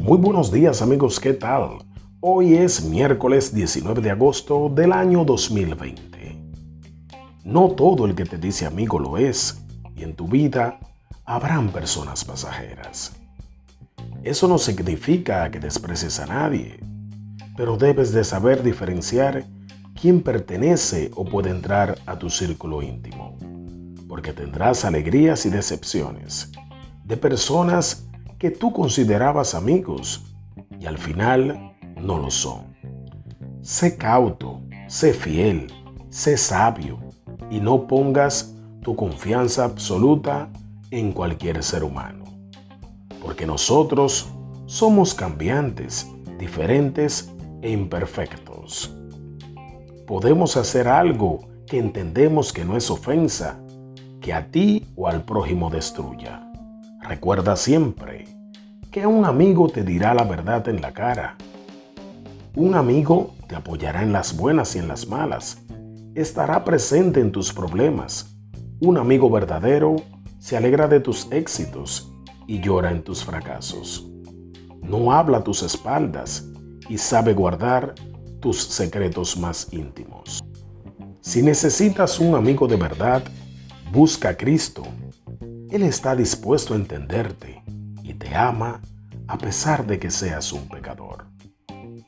Muy buenos días amigos, ¿qué tal? Hoy es miércoles 19 de agosto del año 2020. No todo el que te dice amigo lo es, y en tu vida habrán personas pasajeras. Eso no significa que desprecies a nadie, pero debes de saber diferenciar quién pertenece o puede entrar a tu círculo íntimo, porque tendrás alegrías y decepciones de personas que tú considerabas amigos y al final no lo son. Sé cauto, sé fiel, sé sabio y no pongas tu confianza absoluta en cualquier ser humano. Porque nosotros somos cambiantes, diferentes e imperfectos. Podemos hacer algo que entendemos que no es ofensa, que a ti o al prójimo destruya. Recuerda siempre que un amigo te dirá la verdad en la cara. Un amigo te apoyará en las buenas y en las malas. Estará presente en tus problemas. Un amigo verdadero se alegra de tus éxitos y llora en tus fracasos. No habla a tus espaldas y sabe guardar tus secretos más íntimos. Si necesitas un amigo de verdad, busca a Cristo él está dispuesto a entenderte y te ama a pesar de que seas un pecador.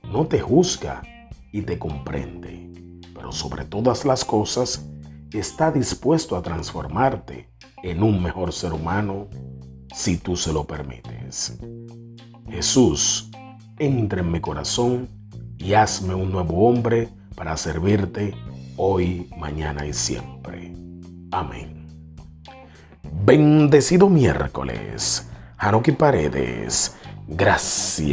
No te juzga y te comprende, pero sobre todas las cosas está dispuesto a transformarte en un mejor ser humano si tú se lo permites. Jesús, entra en mi corazón y hazme un nuevo hombre para servirte hoy, mañana y siempre. Amén. Bendecido miércoles. Haruki Paredes. Gracias.